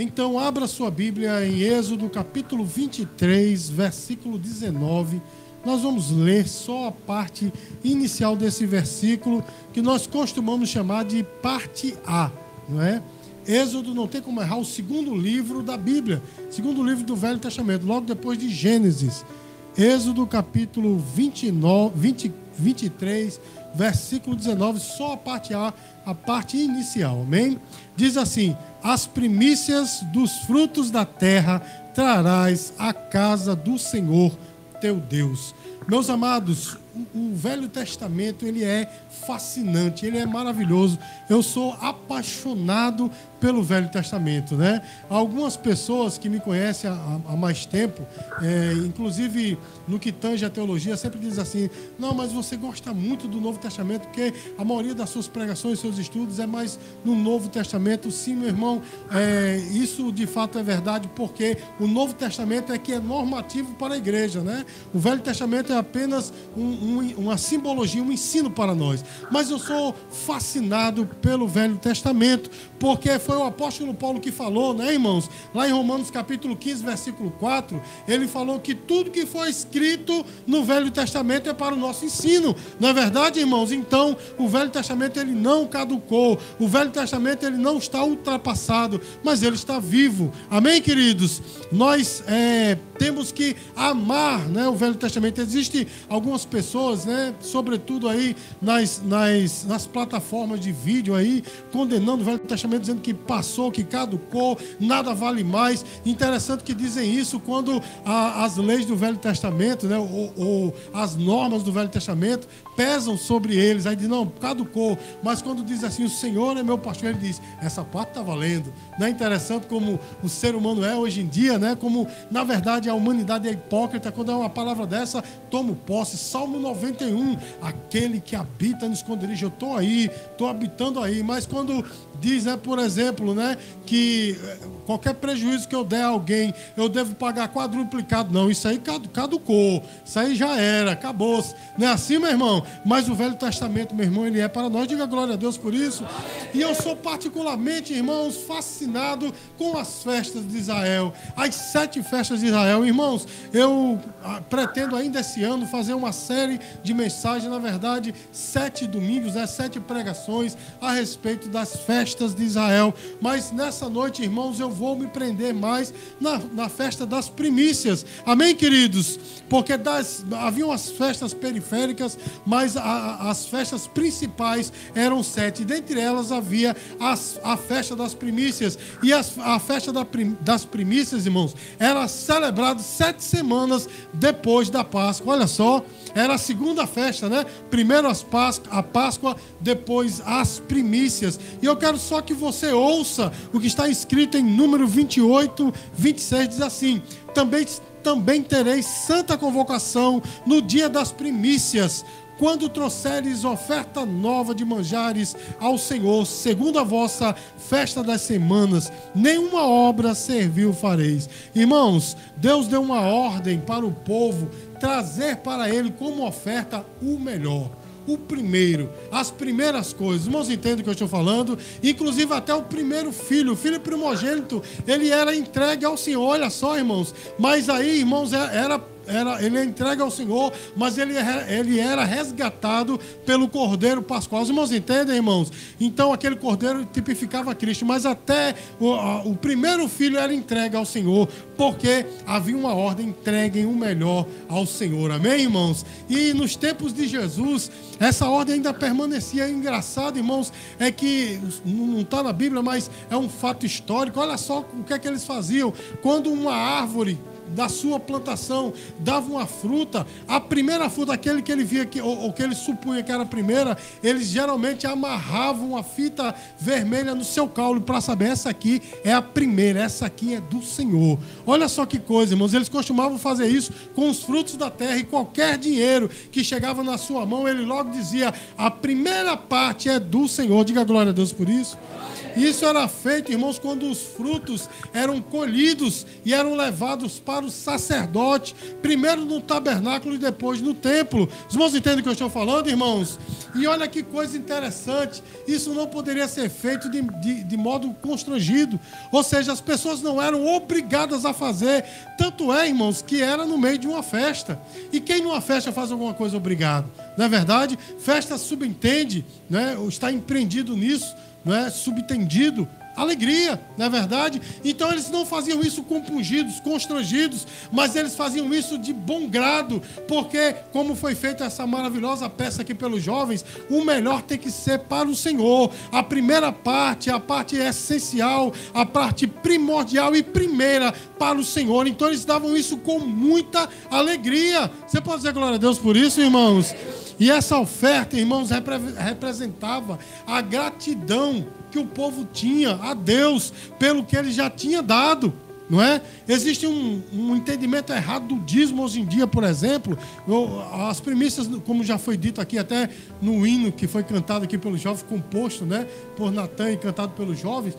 Então, abra sua Bíblia em Êxodo capítulo 23, versículo 19. Nós vamos ler só a parte inicial desse versículo, que nós costumamos chamar de parte A, não é? Êxodo não tem como errar o segundo livro da Bíblia, segundo livro do Velho Testamento, logo depois de Gênesis. Êxodo capítulo 29, 20, 23, versículo 19, só a parte A, a parte inicial, amém? Diz assim: As primícias dos frutos da terra trarás à casa do Senhor teu Deus. Meus amados, o Velho Testamento ele é fascinante, ele é maravilhoso. Eu sou apaixonado pelo Velho Testamento, né? Algumas pessoas que me conhecem há, há mais tempo, é, inclusive no que tange a teologia, sempre dizem assim: não, mas você gosta muito do Novo Testamento, porque a maioria das suas pregações, seus estudos é mais no Novo Testamento. Sim, meu irmão, é, isso de fato é verdade, porque o Novo Testamento é que é normativo para a igreja, né? O Velho Testamento é apenas um, um, uma simbologia, um ensino para nós. Mas eu sou fascinado pelo Velho Testamento, porque foi o apóstolo Paulo que falou, né, irmãos? Lá em Romanos capítulo 15, versículo 4, ele falou que tudo que foi escrito no Velho Testamento é para o nosso ensino. Não é verdade, irmãos? Então, o Velho Testamento ele não caducou. O Velho Testamento ele não está ultrapassado, mas ele está vivo. Amém, queridos? Nós é, temos que amar, né, o Velho Testamento. Existem algumas pessoas, né, sobretudo aí nas, nas, nas plataformas de vídeo aí, condenando o Velho Testamento, dizendo que passou, que caducou, nada vale mais. Interessante que dizem isso quando a, as leis do Velho Testamento, né, ou, ou, as normas do Velho Testamento pesam sobre eles. Aí diz, não, caducou. Mas quando diz assim, o Senhor é meu pastor, ele diz, essa parte está valendo. Não é interessante como o ser humano é hoje em dia, né? Como, na verdade, a humanidade é hipócrita. Quando é uma palavra dessa, tomo posse. Salmo 91, aquele que habita no esconderijo. Eu estou aí, estou habitando aí. Mas quando diz, né, por exemplo, né, que eh, qualquer prejuízo que eu der a alguém, eu devo pagar quadruplicado. Não, isso aí caducou. Isso aí já era, acabou. -se. Não é assim, meu irmão? Mas o Velho Testamento, meu irmão, ele é para nós. Diga glória a Deus por isso. E eu sou particularmente, irmãos, fascinado com as festas de Israel. As sete festas de Israel. Irmãos, eu ah, pretendo ainda esse ano fazer uma série de mensagens, na verdade, sete domingos, né, sete pregações a respeito das festas festas de Israel. Mas nessa noite, irmãos, eu vou me prender mais na, na festa das primícias. Amém, queridos? Porque das, haviam as festas periféricas, mas a, as festas principais eram sete. Dentre elas havia as, a festa das primícias. E as, a festa da, das primícias, irmãos, era celebrada sete semanas depois da Páscoa. Olha só, era a segunda festa, né? Primeiro as Páscoa, a Páscoa, depois as primícias. E eu quero só que você ouça o que está escrito em número 28, 26, diz assim: também, também tereis santa convocação no dia das primícias, quando trouxeres oferta nova de manjares ao Senhor, segundo a vossa festa das semanas, nenhuma obra servil fareis. Irmãos, Deus deu uma ordem para o povo trazer para ele como oferta o melhor o primeiro, as primeiras coisas. Irmãos, entendem o que eu estou falando? Inclusive até o primeiro filho, o filho primogênito, ele era entregue ao Senhor. Olha só, irmãos. Mas aí, irmãos, é, era era, ele é entregue ao Senhor, mas ele, é ele era resgatado pelo Cordeiro Pascual. Os irmãos entendem, irmãos? Então aquele Cordeiro tipificava Cristo, mas até o, a, o primeiro filho era entregue ao Senhor, porque havia uma ordem: entreguem o melhor ao Senhor. Amém, irmãos? E nos tempos de Jesus, essa ordem ainda permanecia. Engraçado, irmãos, é que não está na Bíblia, mas é um fato histórico. Olha só o que é que eles faziam. Quando uma árvore da sua plantação dava uma fruta, a primeira fruta, aquele que ele via que, ou, ou, que ele supunha que era a primeira, eles geralmente amarravam uma fita vermelha no seu caule para saber essa aqui é a primeira, essa aqui é do Senhor. Olha só que coisa, irmãos, eles costumavam fazer isso com os frutos da terra e qualquer dinheiro que chegava na sua mão, ele logo dizia: a primeira parte é do Senhor. Diga glória a Deus por isso. Isso era feito, irmãos, quando os frutos eram colhidos e eram levados para o sacerdote, primeiro no tabernáculo e depois no templo. Os irmãos entendem o que eu estou falando, irmãos? E olha que coisa interessante, isso não poderia ser feito de, de, de modo constrangido, ou seja, as pessoas não eram obrigadas a fazer, tanto é, irmãos, que era no meio de uma festa. E quem numa festa faz alguma coisa obrigado? Não é verdade? Festa subentende, né? está empreendido nisso, não é? subtendido alegria, não é verdade? Então eles não faziam isso compungidos, constrangidos, mas eles faziam isso de bom grado, porque, como foi feita essa maravilhosa peça aqui pelos jovens, o melhor tem que ser para o Senhor. A primeira parte, a parte essencial, a parte primordial e primeira para o Senhor. Então eles davam isso com muita alegria. Você pode dizer glória a Deus por isso, irmãos? E essa oferta, irmãos, representava a gratidão que o povo tinha a Deus pelo que ele já tinha dado. Não é? Existe um, um entendimento errado do dízimo hoje em dia, por exemplo. As premissas, como já foi dito aqui, até no hino que foi cantado aqui pelos jovens, composto né, por Natan e cantado pelos jovens,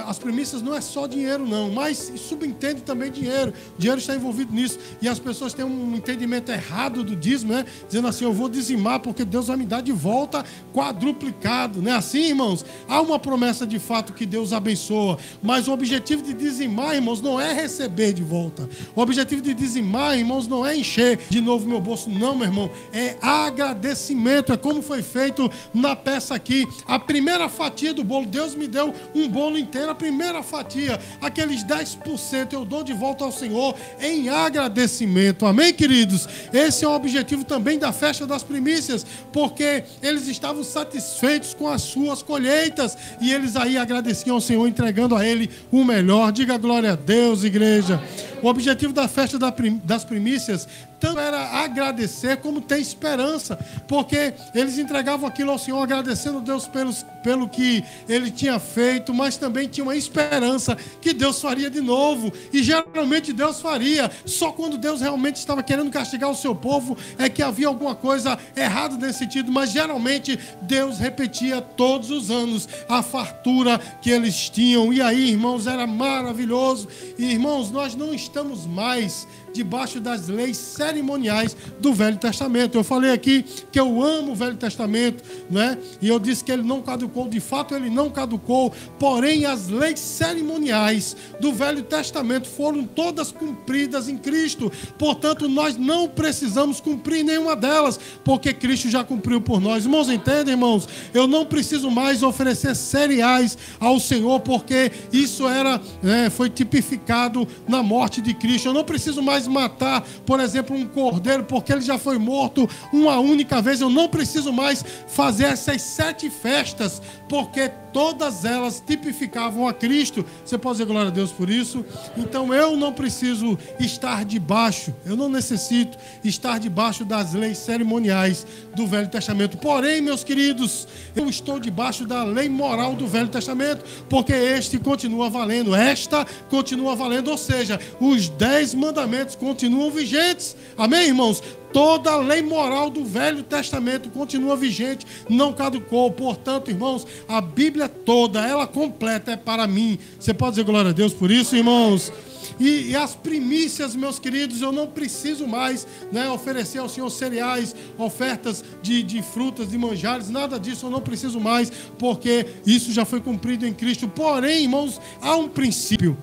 as premissas não é só dinheiro, não, mas subentende também dinheiro. Dinheiro está envolvido nisso. E as pessoas têm um entendimento errado do dízimo, né? Dizendo assim: eu vou dizimar porque Deus vai me dar de volta quadruplicado. Não é assim, irmãos? Há uma promessa de fato que Deus abençoa. Mas o objetivo de dizimar, irmãos, não é receber de volta. O objetivo de dizimar, irmãos, não é encher de novo meu bolso, não, meu irmão. É agradecimento. É como foi feito na peça aqui. A primeira fatia do bolo, Deus me deu um bolo inteiro a primeira fatia, aqueles 10% eu dou de volta ao Senhor em agradecimento. Amém, queridos? Esse é o objetivo também da festa das primícias, porque eles estavam satisfeitos com as suas colheitas e eles aí agradeciam ao Senhor, entregando a Ele o melhor. Diga glória a Deus, igreja. O objetivo da festa das primícias tanto era agradecer como ter esperança, porque eles entregavam aquilo ao Senhor, agradecendo a Deus pelos, pelo que ele tinha feito, mas também tinha uma esperança que Deus faria de novo. E geralmente Deus faria, só quando Deus realmente estava querendo castigar o seu povo é que havia alguma coisa errada nesse sentido, mas geralmente Deus repetia todos os anos a fartura que eles tinham. E aí, irmãos, era maravilhoso. E irmãos, nós não estamos mais debaixo das leis cerimoniais do Velho Testamento. Eu falei aqui que eu amo o Velho Testamento, né? E eu disse que ele não caducou, de fato ele não caducou, porém as leis cerimoniais do Velho Testamento foram todas cumpridas em Cristo. Portanto, nós não precisamos cumprir nenhuma delas, porque Cristo já cumpriu por nós. Irmãos, entendem, irmãos? Eu não preciso mais oferecer cereais ao Senhor, porque isso era, né, foi tipificado na morte de Cristo. Eu não preciso mais mais matar, por exemplo, um cordeiro, porque ele já foi morto uma única vez. Eu não preciso mais fazer essas sete festas, porque todas elas tipificavam a Cristo. Você pode dizer glória a Deus por isso? Então eu não preciso estar debaixo, eu não necessito estar debaixo das leis cerimoniais do Velho Testamento. Porém, meus queridos, eu estou debaixo da lei moral do Velho Testamento, porque este continua valendo, esta continua valendo, ou seja, os dez mandamentos continuam vigentes. Amém, irmãos? Toda a lei moral do Velho Testamento continua vigente, não caducou. Portanto, irmãos, a Bíblia toda, ela completa, é para mim. Você pode dizer glória a Deus por isso, irmãos? E, e, as primícias, meus queridos, eu não preciso mais né, oferecer ao Senhor cereais, ofertas de, de frutas, de manjares, nada disso eu não preciso mais, porque isso já foi cumprido em Cristo. Porém, irmãos, há um princípio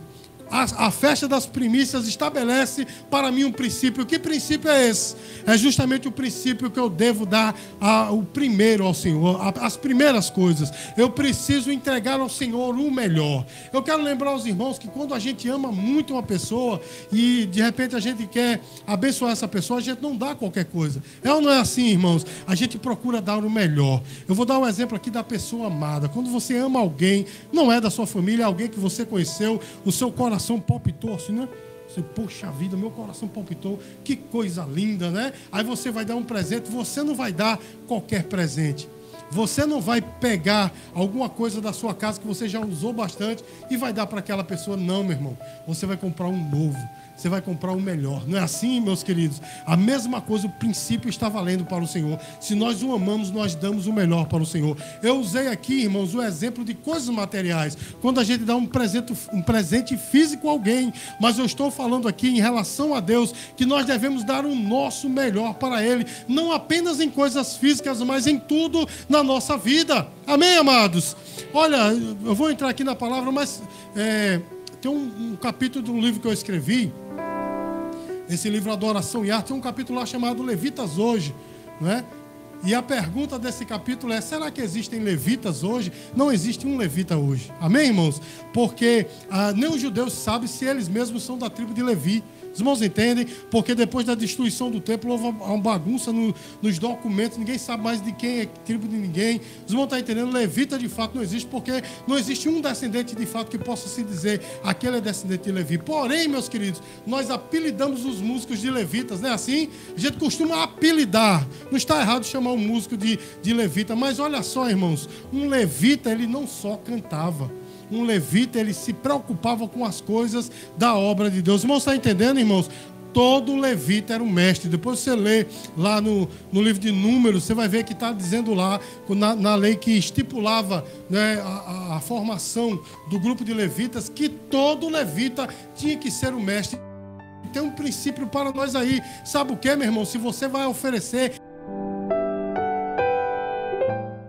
a, a, festa das primícias estabelece para mim um princípio. Que princípio é esse? É justamente o princípio que eu devo dar a, o primeiro ao Senhor, a, as primeiras coisas. Eu preciso entregar ao Senhor o melhor. Eu quero lembrar aos irmãos que quando a gente ama muito uma pessoa e de repente a gente quer abençoar essa pessoa, a gente não dá qualquer coisa. É ou não é assim, irmãos? A gente procura dar o melhor. Eu vou dar um exemplo aqui da pessoa amada. Quando você ama alguém, não é da sua família, é alguém que você conheceu, o seu coração coração palpitou assim, né? Você, poxa vida, meu coração palpitou, que coisa linda, né? Aí você vai dar um presente, você não vai dar qualquer presente. Você não vai pegar alguma coisa da sua casa que você já usou bastante e vai dar para aquela pessoa, não, meu irmão. Você vai comprar um novo. Você vai comprar o melhor. Não é assim, meus queridos? A mesma coisa, o princípio está valendo para o Senhor. Se nós o amamos, nós damos o melhor para o Senhor. Eu usei aqui, irmãos, o exemplo de coisas materiais. Quando a gente dá um presente, um presente físico a alguém, mas eu estou falando aqui em relação a Deus, que nós devemos dar o nosso melhor para Ele, não apenas em coisas físicas, mas em tudo na nossa vida. Amém, amados? Olha, eu vou entrar aqui na palavra, mas é, tem um, um capítulo um livro que eu escrevi esse livro Adoração e Arte, tem um capítulo lá chamado Levitas Hoje, não é? E a pergunta desse capítulo é: será que existem levitas hoje? Não existe um levita hoje. Amém, irmãos? Porque ah, nem os judeus sabem se eles mesmos são da tribo de Levi. Os irmãos entendem? Porque depois da destruição do templo houve uma bagunça no, nos documentos, ninguém sabe mais de quem é tribo de ninguém. Os irmãos estão entendendo? Levita de fato não existe, porque não existe um descendente de fato que possa se dizer aquele é descendente de Levi. Porém, meus queridos, nós apelidamos os músicos de levitas, não é assim? A gente costuma apelidar. Não está errado chamar um músico de, de levita, mas olha só, irmãos, um levita ele não só cantava um levita, ele se preocupava com as coisas da obra de Deus. Irmãos, está entendendo, irmãos? Todo levita era um mestre. Depois você lê lá no, no livro de Números, você vai ver que está dizendo lá, na, na, lei que estipulava né, a, a formação do grupo de levitas, que todo levita tinha que ser um mestre. Tem um princípio para nós aí. Sabe o que, meu irmão? Se você vai oferecer.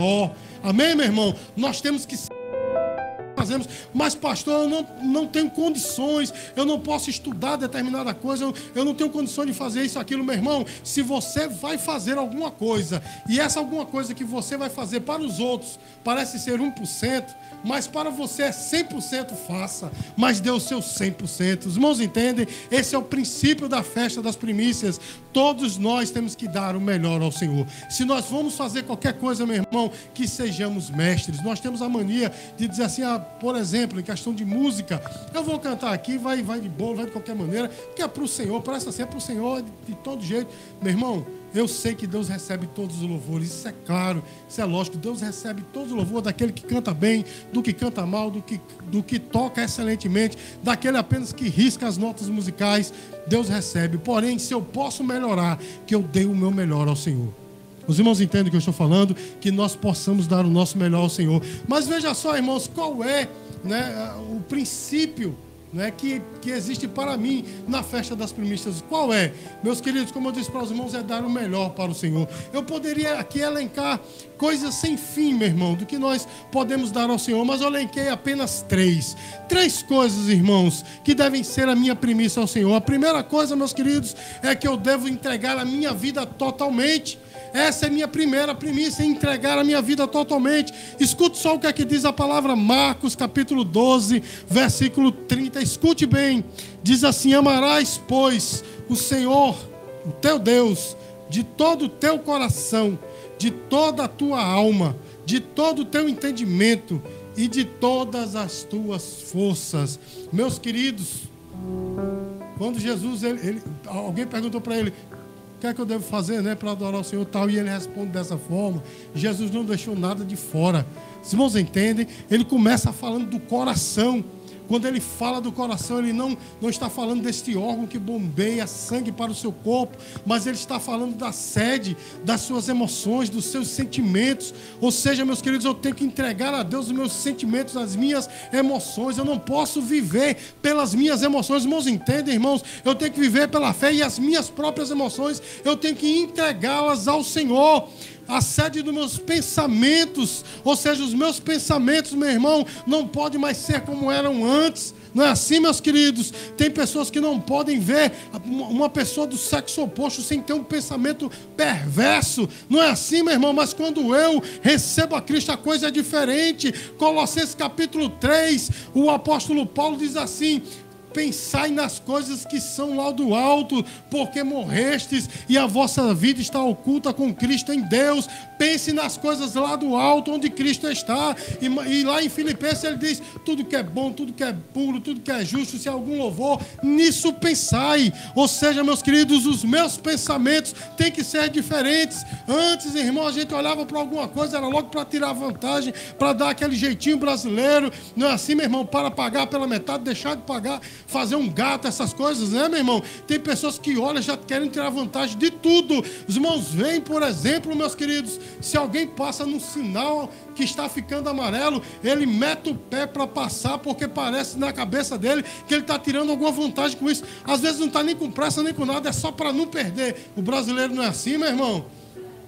Oh, amém, meu irmão? Nós temos que fazemos, mas pastor, eu não, não tenho condições, eu não posso estudar determinada coisa, eu, eu não tenho condições de fazer isso, aquilo, meu irmão. Se você vai fazer alguma coisa, e essa alguma coisa que você vai fazer para os outros parece ser 1%, mas para você é 100% faça, mas dê o seu 100%. Os irmãos entendem? Esse é o princípio da festa das primícias. Todos nós temos que dar o melhor ao Senhor. Se nós vamos fazer qualquer coisa, meu irmão, que sejamos mestres. Nós temos a mania de dizer assim, ah, por exemplo, em questão de música, eu vou cantar aqui, vai, vai de boa, vai de qualquer maneira, que é para o Senhor, presta ser é para o Senhor de, de todo jeito. Meu irmão, eu sei que Deus recebe todos os louvores, isso é claro, isso é lógico. Deus recebe todos os louvores daquele que canta bem, do que canta mal, do que, do que toca excelentemente, daquele apenas que risca as notas musicais. Deus recebe. Porém, se eu posso melhorar, que eu dei o meu melhor ao Senhor. Os irmãos entendem o que eu estou falando? Que nós possamos dar o nosso melhor ao Senhor. Mas veja só, irmãos, qual é né, o princípio né, que, que existe para mim na festa das primícias. Qual é? Meus queridos, como eu disse para os irmãos, é dar o melhor para o Senhor. Eu poderia aqui elencar coisas sem fim, meu irmão, do que nós podemos dar ao Senhor, mas eu elenquei apenas três. Três coisas, irmãos, que devem ser a minha primícia ao Senhor. A primeira coisa, meus queridos, é que eu devo entregar a minha vida totalmente. Essa é minha primeira primícia, entregar a minha vida totalmente. Escute só o que é que diz a palavra Marcos, capítulo 12, versículo 30. Escute bem. Diz assim: Amarás, pois, o Senhor, o teu Deus, de todo o teu coração, de toda a tua alma, de todo o teu entendimento e de todas as tuas forças. Meus queridos, quando Jesus, ele, ele, alguém perguntou para ele, que é que eu devo fazer né, para adorar o Senhor tal? E ele responde dessa forma. Jesus não deixou nada de fora. Os irmãos entendem? Ele começa falando do coração. Quando ele fala do coração, ele não, não está falando deste órgão que bombeia sangue para o seu corpo, mas ele está falando da sede, das suas emoções, dos seus sentimentos. Ou seja, meus queridos, eu tenho que entregar a Deus os meus sentimentos, as minhas emoções. Eu não posso viver pelas minhas emoções. Irmãos, entendem, irmãos? Eu tenho que viver pela fé e as minhas próprias emoções, eu tenho que entregá-las ao Senhor a sede dos meus pensamentos, ou seja, os meus pensamentos, meu irmão, não pode mais ser como eram antes. Não é assim, meus queridos? Tem pessoas que não podem ver uma pessoa do sexo oposto sem ter um pensamento perverso. Não é assim, meu irmão? Mas quando eu recebo a Cristo, a coisa é diferente. Colossenses capítulo 3, o apóstolo Paulo diz assim: Pensai nas coisas que são lá do alto, porque morrestes e a vossa vida está oculta com Cristo em Deus. Pense nas coisas lá do alto, onde Cristo está. E, e, lá em Filipenses ele diz: tudo que é bom, tudo que é puro, tudo que é justo, se algum louvor, nisso pensai. Ou seja, meus queridos, os meus pensamentos têm que ser diferentes. Antes, irmão, a gente olhava para alguma coisa, era logo para tirar vantagem, para dar aquele jeitinho brasileiro. Não é assim, meu irmão, para pagar pela metade, deixar de pagar fazer um gato, essas coisas, né, meu irmão? Tem pessoas que olham já querem tirar vantagem de tudo. Os irmãos veem, por exemplo, meus queridos, se alguém passa num sinal que está ficando amarelo, ele mete o pé para passar, porque parece na cabeça dele que ele está tirando alguma vantagem com isso. Às vezes não está nem com pressa nem com nada, é só para não perder. O brasileiro não é assim, meu irmão.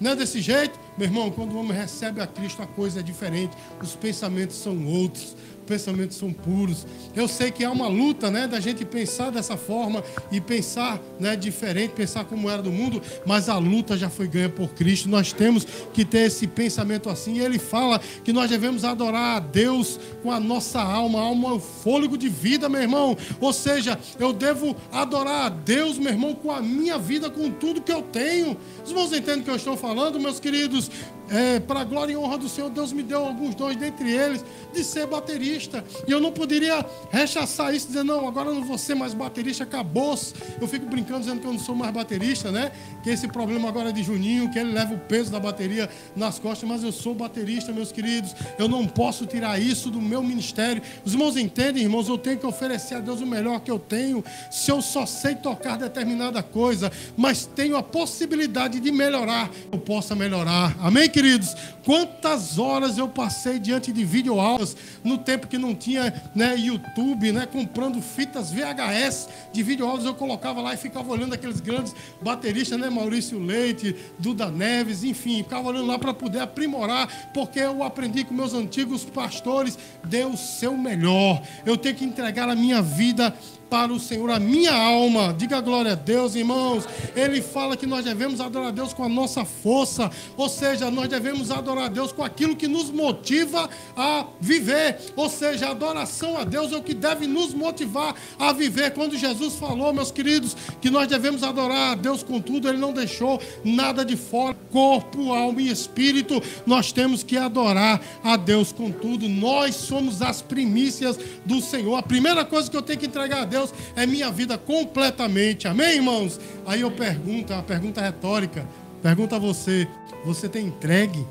Não é desse jeito? Meu irmão, quando o homem recebe a Cristo, a coisa é diferente. Os pensamentos são outros pensamentos são puros. Eu sei que há uma luta, né, da gente pensar dessa forma e pensar, né, diferente, pensar como era do mundo, mas a luta já foi ganha por Cristo. Nós temos que ter esse pensamento assim. Ele fala que nós devemos adorar a Deus com a nossa alma, a alma, o fôlego de vida, meu irmão. Ou seja, eu devo adorar a Deus, meu irmão, com a minha vida, com tudo que eu tenho. Os irmãos entendem o que eu estou falando, meus queridos? É, para a glória e honra do Senhor, Deus me deu alguns dons, dentre eles, de ser baterista. E eu não poderia rechaçar isso, dizer, não, agora eu não vou ser mais baterista, acabou-se. Eu fico brincando dizendo que eu não sou mais baterista, né? Que esse problema agora é de Juninho, que ele leva o peso da bateria nas costas, mas eu sou baterista, meus queridos. Eu não posso tirar isso do meu ministério. Os irmãos entendem, irmãos, eu tenho que oferecer a Deus o melhor que eu tenho. Se eu só sei tocar determinada coisa, mas tenho a possibilidade de melhorar, eu possa melhorar. Amém, queridos? Queridos, quantas horas eu passei diante de videoaulas no tempo que não tinha né, YouTube, né, comprando fitas VHS de videoaulas, eu colocava lá e ficava olhando aqueles grandes bateristas, né, Maurício Leite, Duda Neves, enfim, ficava olhando lá para poder aprimorar, porque eu aprendi com meus antigos pastores, dê o seu melhor. Eu tenho que entregar a minha vida para o Senhor a minha alma. Diga glória a Deus, irmãos. Ele fala que nós devemos adorar a Deus com a nossa força, ou seja, nós devemos adorar a Deus com aquilo que nos motiva a viver. Ou seja, a adoração a Deus é o que deve nos motivar a viver. Quando Jesus falou, meus queridos, que nós devemos adorar a Deus com tudo, ele não deixou nada de fora, corpo, alma e espírito. Nós temos que adorar a Deus com tudo. Nós somos as primícias do Senhor. A primeira coisa que eu tenho que entregar a Deus Deus é minha vida completamente. Amém, irmãos? Aí eu pergunto, a pergunta retórica, pergunta a você: você tem entregue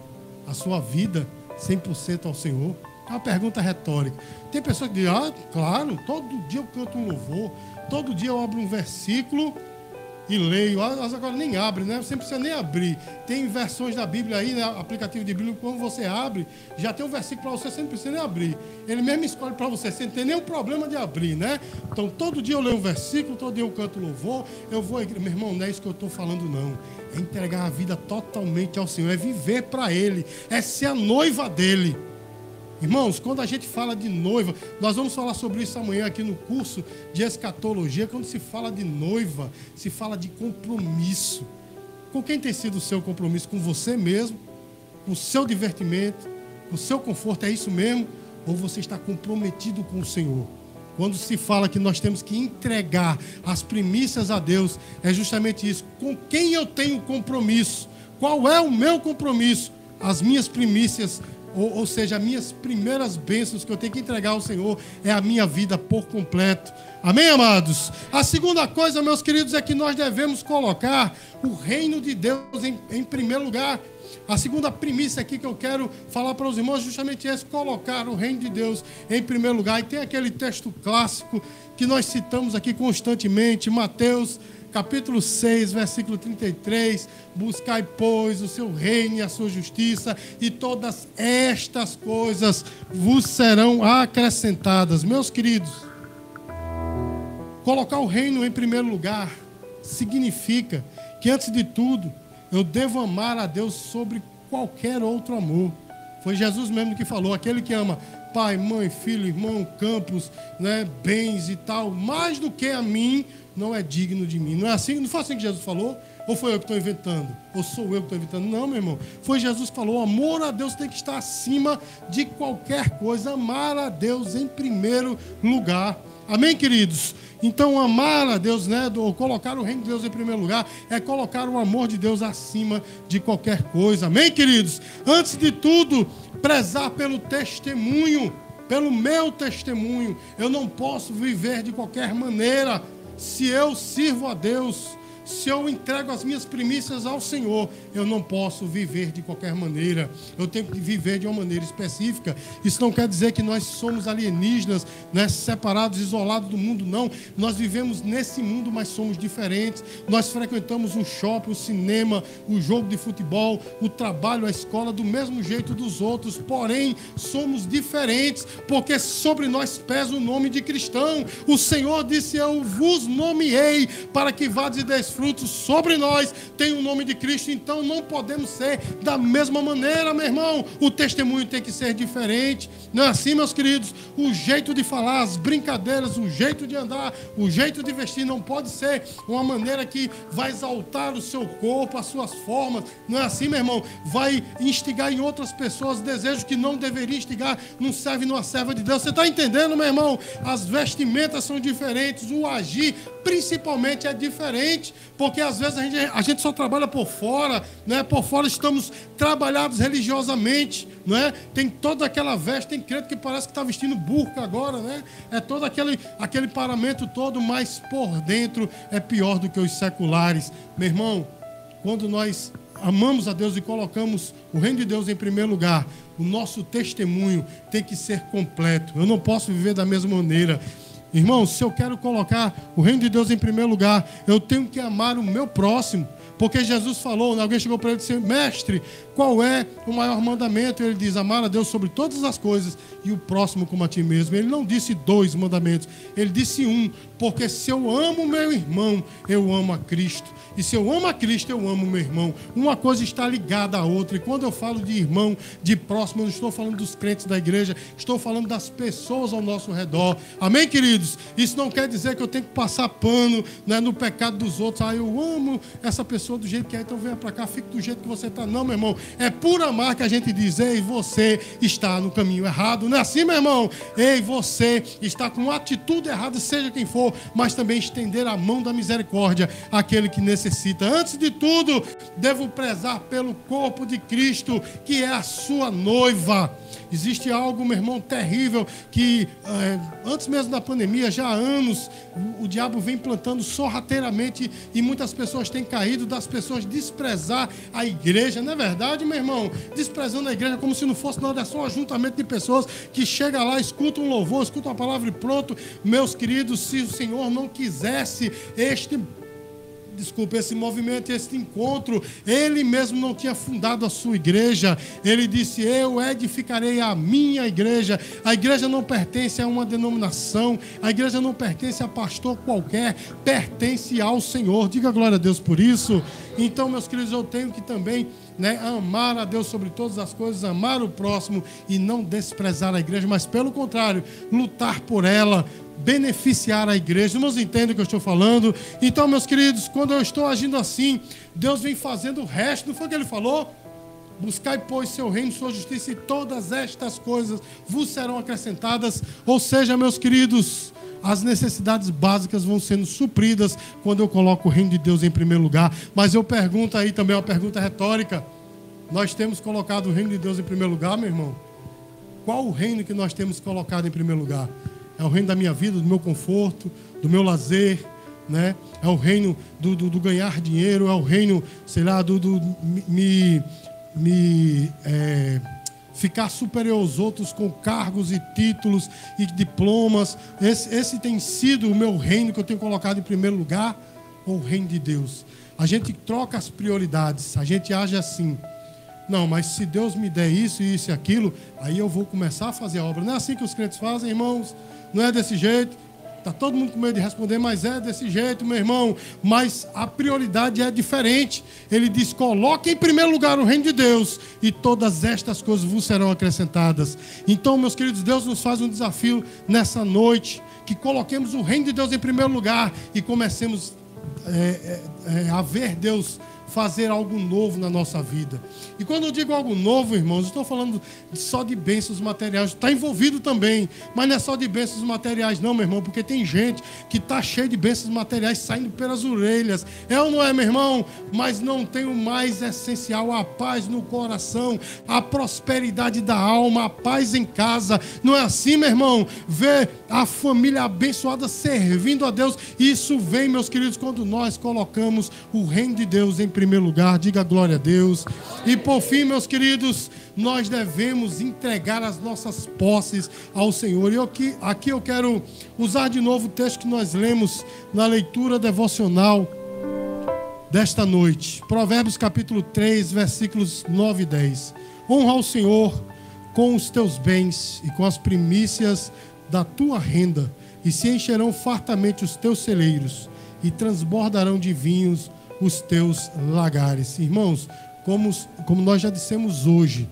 a sua vida 100% ao Senhor? É uma pergunta retórica. Tem pessoas que dizem, ah, claro, todo dia eu canto um louvor, todo dia eu abro um versículo e leio. Elas agora nem abrem, né? Você não precisa nem abrir. Tem versões da Bíblia aí, né? aplicativo de Bíblia, quando você abre, já tem um versículo para você, você não precisa nem abrir. Ele mesmo escolhe para você, você não tem nenhum problema de abrir, né? Então, todo dia eu leio um versículo, todo dia eu canto louvor, eu vou à igreja. Meu irmão, não é isso que eu estou falando, não. É entregar a vida totalmente ao Senhor, é viver para Ele, é ser a noiva dEle. Irmãos, quando a gente fala de noiva, nós vamos falar sobre isso amanhã aqui no curso de escatologia. Quando se fala de noiva, se fala de compromisso. Com quem tem sido o seu compromisso? Com você mesmo? Com o seu divertimento? Com o seu conforto? É isso mesmo? Ou você está comprometido com o Senhor? Quando se fala que nós temos que entregar as primícias a Deus, é justamente isso. Com quem eu tenho compromisso? Qual é o meu compromisso? As minhas primícias ou, ou seja, as minhas primeiras bênçãos que eu tenho que entregar ao Senhor é a minha vida por completo. Amém, amados? A segunda coisa, meus queridos, é que nós devemos colocar o reino de Deus em, em primeiro lugar. A segunda premissa aqui que eu quero falar para os irmãos é justamente esse: colocar o reino de Deus em primeiro lugar. E tem aquele texto clássico que nós citamos aqui constantemente, Mateus capítulo 6, versículo 33: Buscai, pois, o seu reino e a sua justiça, e todas estas coisas vos serão acrescentadas. Meus queridos, colocar o reino em primeiro lugar significa que, antes de tudo, eu devo amar a Deus sobre qualquer outro amor. Foi Jesus mesmo que falou: aquele que ama pai, mãe, filho, irmão, campos, né, bens e tal, mais do que a mim, não é digno de mim. Não é assim? Não foi assim que Jesus falou? Ou foi eu que estou inventando? Ou sou eu que estou inventando? Não, meu irmão. Foi Jesus que falou: o amor a Deus tem que estar acima de qualquer coisa. Amar a Deus em primeiro lugar. Amém, queridos? Então, amar a Deus, né, ou colocar o reino de Deus em primeiro lugar, é colocar o amor de Deus acima de qualquer coisa. Amém, queridos? Antes de tudo, prezar pelo testemunho, pelo meu testemunho. Eu não posso viver de qualquer maneira se eu sirvo a Deus, se eu entrego as minhas primícias ao Senhor, eu não posso viver de qualquer maneira. Eu tenho que viver de uma maneira específica. Isso não quer dizer que nós somos alienígenas, né, separados, isolados do mundo, não. Nós vivemos nesse mundo, mas somos diferentes. Nós frequentamos o shopping, o cinema, o jogo de futebol, o trabalho, a escola, do mesmo jeito dos outros. Porém, somos diferentes, porque sobre nós pesa o nome de cristão. O Senhor disse: Eu vos nomeei para que vades e frutos sobre nós. Tem o nome de Cristo, então não podemos ser da mesma maneira, meu irmão. O testemunho tem que ser diferente. Não é assim, meus queridos? O jeito de falar, as brincadeiras, o jeito de andar, o jeito de vestir não pode ser uma maneira que vai exaltar o seu corpo, as suas formas. Não é assim, meu irmão? Vai instigar em outras pessoas desejos que não deveria instigar num servo e numa serva de Deus. Você está entendendo, meu irmão? As vestimentas são diferentes, o agir principalmente é diferente, porque às vezes a gente, a gente só trabalha por fora, né? por fora estamos trabalhados religiosamente, não é? tem toda aquela veste, tem crente que parece que está vestindo burca agora, né? é todo aquele, aquele paramento todo, mas por dentro é pior do que os seculares. Meu irmão, quando nós amamos a Deus e colocamos o reino de Deus em primeiro lugar, o nosso testemunho tem que ser completo. Eu não posso viver da mesma maneira. Irmãos, se eu quero colocar o reino de Deus em primeiro lugar, eu tenho que amar o meu próximo. Porque Jesus falou, alguém chegou para ele e disse: Mestre, qual é o maior mandamento? Ele diz: Amar a Deus sobre todas as coisas e o próximo como a ti mesmo. Ele não disse dois mandamentos, ele disse um. Porque se eu amo meu irmão, eu amo a Cristo. E se eu amo a Cristo, eu amo meu irmão. Uma coisa está ligada à outra. E quando eu falo de irmão, de próximo, eu não estou falando dos crentes da igreja, estou falando das pessoas ao nosso redor. Amém, queridos? Isso não quer dizer que eu tenho que passar pano né, no pecado dos outros. Ah, eu amo essa pessoa do jeito que é, então venha para cá, fique do jeito que você está. Não, meu irmão. É por amar que a gente diz, ei, você está no caminho errado. Não é assim, meu irmão? Ei, você está com atitude errada, seja quem for, mas também estender a mão da misericórdia àquele que necessita. Antes de tudo, devo prezar pelo corpo de Cristo, que é a sua noiva. Existe algo, meu irmão, terrível que é, antes mesmo da pandemia, já há anos, o, o diabo vem plantando sorrateiramente e muitas pessoas têm caído das pessoas desprezar a igreja, não é verdade, meu irmão? Desprezando a igreja como se não fosse nada, é só um ajuntamento de pessoas que chega lá, escuta um louvor, escuta uma palavra e pronto. Meus queridos, se o Senhor não quisesse este desculpe, esse movimento, esse encontro, ele mesmo não tinha fundado a sua igreja. Ele disse: Eu edificarei a minha igreja. A igreja não pertence a uma denominação, a igreja não pertence a pastor qualquer, pertence ao Senhor. Diga glória a Deus por isso. Então, meus queridos, eu tenho que também né, amar a Deus sobre todas as coisas, amar o próximo e não desprezar a igreja, mas pelo contrário, lutar por ela, beneficiar a igreja. Irmãos, entendem o que eu estou falando? Então, meus queridos, quando eu estou agindo assim, Deus vem fazendo o resto. Não foi o que ele falou? Buscai, pois, seu reino, sua justiça, e todas estas coisas vos serão acrescentadas. Ou seja, meus queridos, as necessidades básicas vão sendo supridas quando eu coloco o reino de Deus em primeiro lugar. Mas eu pergunto aí também uma pergunta retórica. Nós temos colocado o reino de Deus em primeiro lugar, meu irmão? Qual o reino que nós temos colocado em primeiro lugar? É o reino da minha vida, do meu conforto, do meu lazer, né? É o reino do, do, do ganhar dinheiro, é o reino, sei lá, do, do me, me é, ficar superior aos outros com cargos e títulos e diplomas. Esse, esse tem sido o meu reino que eu tenho colocado em primeiro lugar, ou o reino de Deus? A gente troca as prioridades, a gente age assim. Não, mas se Deus me der isso, isso e aquilo, aí eu vou começar a fazer a obra. Não é assim que os crentes fazem, irmãos? Não é desse jeito. Está todo mundo com medo de responder, mas é desse jeito, meu irmão. Mas a prioridade é diferente. Ele diz: coloque em primeiro lugar o reino de Deus, e todas estas coisas vos serão acrescentadas. Então, meus queridos, Deus nos faz um desafio nessa noite: que coloquemos o reino de Deus em primeiro lugar e comecemos é, é, é, a ver Deus fazer algo novo na nossa vida. E quando eu digo algo novo, irmãos, estou falando só de bênçãos materiais. Está envolvido também, mas não é só de bênçãos materiais, não, meu irmão, porque tem gente que está cheio de bênçãos materiais saindo pelas orelhas. É ou não é, meu irmão? Mas não tem o mais essencial: a paz no coração, a prosperidade da alma, a paz em casa. Não é assim, meu irmão? Ver a família abençoada servindo a Deus. Isso vem, meus queridos, quando nós colocamos o reino de Deus em primeiro lugar. Diga glória a Deus. E por fim, meus queridos, nós devemos entregar as nossas posses ao Senhor. E aqui, aqui eu quero usar de novo o texto que nós lemos na leitura devocional desta noite. Provérbios capítulo 3, versículos 9 e 10. Honra ao Senhor com os teus bens e com as primícias da tua renda, e se encherão fartamente os teus celeiros, e transbordarão de vinhos os teus lagares. Irmãos, como, como nós já dissemos hoje,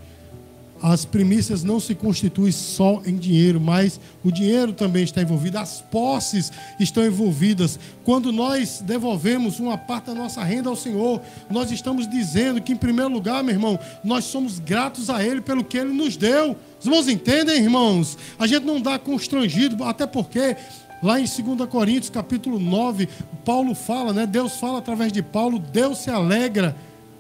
as primícias não se constituem só em dinheiro, mas o dinheiro também está envolvido, as posses estão envolvidas. Quando nós devolvemos uma parte da nossa renda ao Senhor, nós estamos dizendo que, em primeiro lugar, meu irmão, nós somos gratos a Ele pelo que Ele nos deu. Os irmãos entendem, irmãos? A gente não dá constrangido, até porque Lá em 2 Coríntios, capítulo 9, Paulo fala, né? Deus fala através de Paulo, Deus se alegra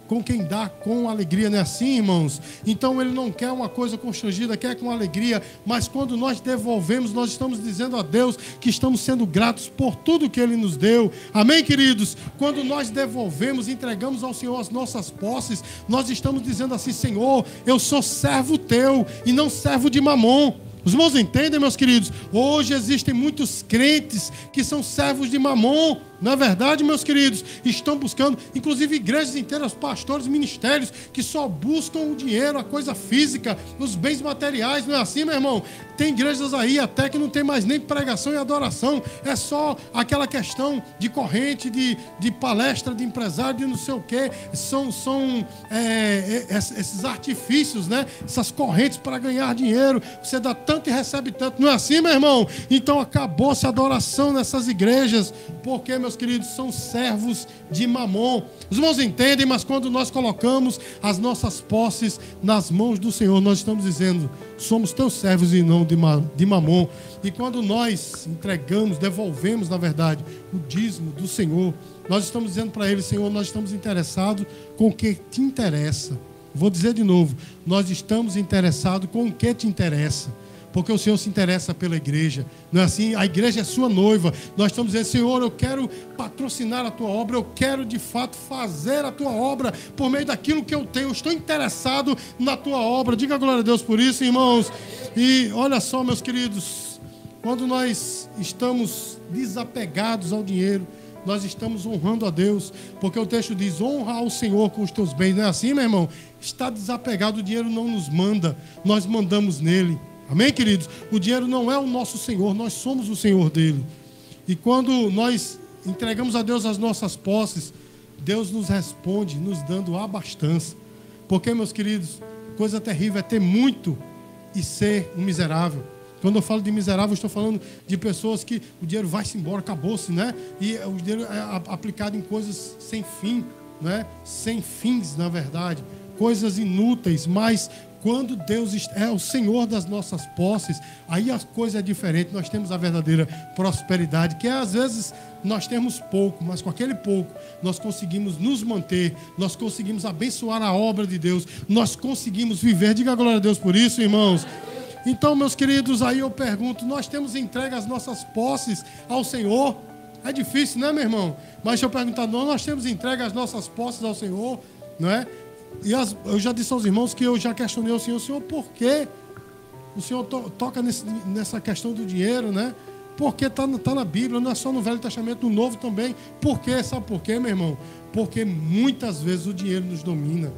com quem dá com alegria, não é assim, irmãos? Então ele não quer uma coisa constrangida, quer com alegria, mas quando nós devolvemos, nós estamos dizendo a Deus que estamos sendo gratos por tudo que ele nos deu. Amém, queridos? Quando nós devolvemos, entregamos ao Senhor as nossas posses, nós estamos dizendo assim: Senhor, eu sou servo teu e não servo de mamon. Os irmãos entendem, meus queridos? Hoje existem muitos crentes que são servos de mamon. Na verdade, meus queridos, estão buscando, inclusive igrejas inteiras, pastores, ministérios, que só buscam o dinheiro, a coisa física, os bens materiais, não é assim, meu irmão? Tem igrejas aí até que não tem mais nem pregação e adoração, é só aquela questão de corrente, de, de palestra, de empresário, de não sei o quê. São, são é, é esses artifícios, né? Essas correntes para ganhar dinheiro. Você dá tanto e recebe tanto, não é assim, meu irmão? Então acabou-se a adoração nessas igrejas, porque, meu meus queridos, são servos de mamon. Os irmãos entendem, mas quando nós colocamos as nossas posses nas mãos do Senhor, nós estamos dizendo: somos teus servos e não de, ma de mamon. E quando nós entregamos, devolvemos, na verdade, o dízimo do Senhor, nós estamos dizendo para Ele: Senhor, nós estamos interessados com o que te interessa. Vou dizer de novo: nós estamos interessados com o que te interessa porque o Senhor se interessa pela igreja. Não é assim? A igreja é sua noiva. Nós estamos dizendo, Senhor, eu quero patrocinar a tua obra, eu quero de fato fazer a tua obra por meio daquilo que eu tenho. Eu estou interessado na tua obra. Diga glória a Deus por isso, irmãos. E olha só, meus queridos, quando nós estamos desapegados ao dinheiro, nós estamos honrando a Deus, porque o texto diz: honra ao Senhor com os teus bens. Não é assim, meu irmão? Está desapegado, o dinheiro não nos manda, nós mandamos nele. Amém, queridos? O dinheiro não é o nosso Senhor, nós somos o Senhor dele. E quando nós entregamos a Deus as nossas posses, Deus nos responde, nos dando abastança. Porque, meus queridos, coisa terrível é ter muito e ser um miserável. Quando eu falo de miserável, estou falando de pessoas que o dinheiro vai-se embora, acabou-se, né? E o dinheiro é aplicado em coisas sem fim, né? Sem fins, na verdade. Coisas inúteis, mas quando Deus é o Senhor das nossas posses, aí a coisa é diferente. Nós temos a verdadeira prosperidade, que é, às vezes nós temos pouco, mas com aquele pouco nós conseguimos nos manter, nós conseguimos abençoar a obra de Deus, nós conseguimos viver. Diga glória a Deus por isso, irmãos. Então, meus queridos, aí eu pergunto: nós temos entregue as nossas posses ao Senhor? É difícil, né, meu irmão? Mas deixa eu perguntar: não, nós temos entregue as nossas posses ao Senhor, não é? E as, eu já disse aos irmãos que eu já questionei o Senhor, Senhor, por que o Senhor to, toca nesse, nessa questão do dinheiro, né? Porque está tá na Bíblia, não é só no Velho Testamento, no Novo também. Por quê? Sabe por quê, meu irmão? Porque muitas vezes o dinheiro nos domina.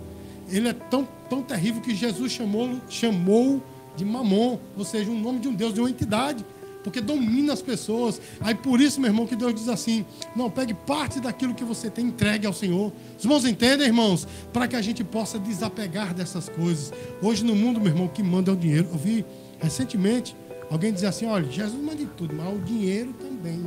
Ele é tão, tão terrível que Jesus chamou, chamou de mamon, ou seja, um nome de um Deus, de uma entidade porque domina as pessoas. Aí por isso, meu irmão, que Deus diz assim: não, pegue parte daquilo que você tem entregue ao Senhor. Os irmãos entendem, irmãos? Para que a gente possa desapegar dessas coisas. Hoje no mundo, meu irmão, que manda é o dinheiro. Eu vi recentemente Alguém diz assim, olha, Jesus manda de tudo, mas o dinheiro também.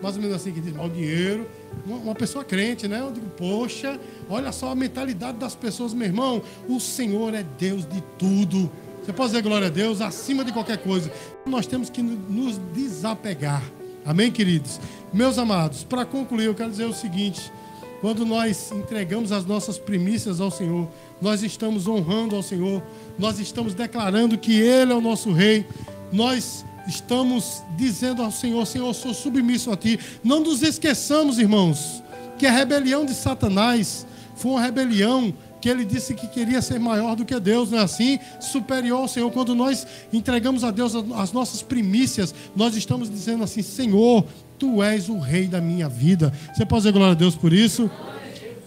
Mais ou menos assim que diz, mas o dinheiro. Uma pessoa crente, né? Eu digo, poxa, olha só a mentalidade das pessoas, meu irmão. O Senhor é Deus de tudo. Você pode dizer glória a Deus acima de qualquer coisa. Nós temos que nos desapegar. Amém, queridos? Meus amados, para concluir, eu quero dizer o seguinte: quando nós entregamos as nossas primícias ao Senhor, nós estamos honrando ao Senhor, nós estamos declarando que Ele é o nosso Rei, nós estamos dizendo ao Senhor: Senhor, eu sou submisso a Ti. Não nos esqueçamos, irmãos, que a rebelião de Satanás foi uma rebelião que ele disse que queria ser maior do que Deus, não é assim? Superior ao Senhor. Quando nós entregamos a Deus as nossas primícias, nós estamos dizendo assim: Senhor, tu és o rei da minha vida. Você pode dizer glória a Deus por isso?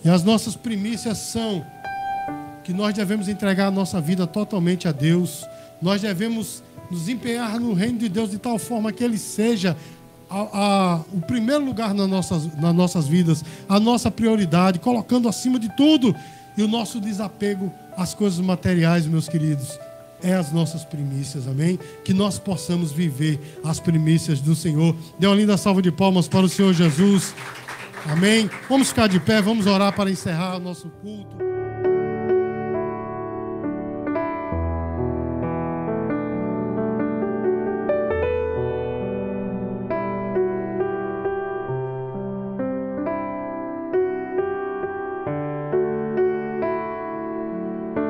E as nossas primícias são que nós devemos entregar a nossa vida totalmente a Deus. Nós devemos nos empenhar no reino de Deus de tal forma que Ele seja a, a, o primeiro lugar nas nossas, nas nossas vidas, a nossa prioridade, colocando acima de tudo e o nosso desapego às coisas materiais, meus queridos, é as nossas primícias, amém? Que nós possamos viver as primícias do Senhor. Dê uma linda salva de palmas para o Senhor Jesus, amém? Vamos ficar de pé, vamos orar para encerrar o nosso culto.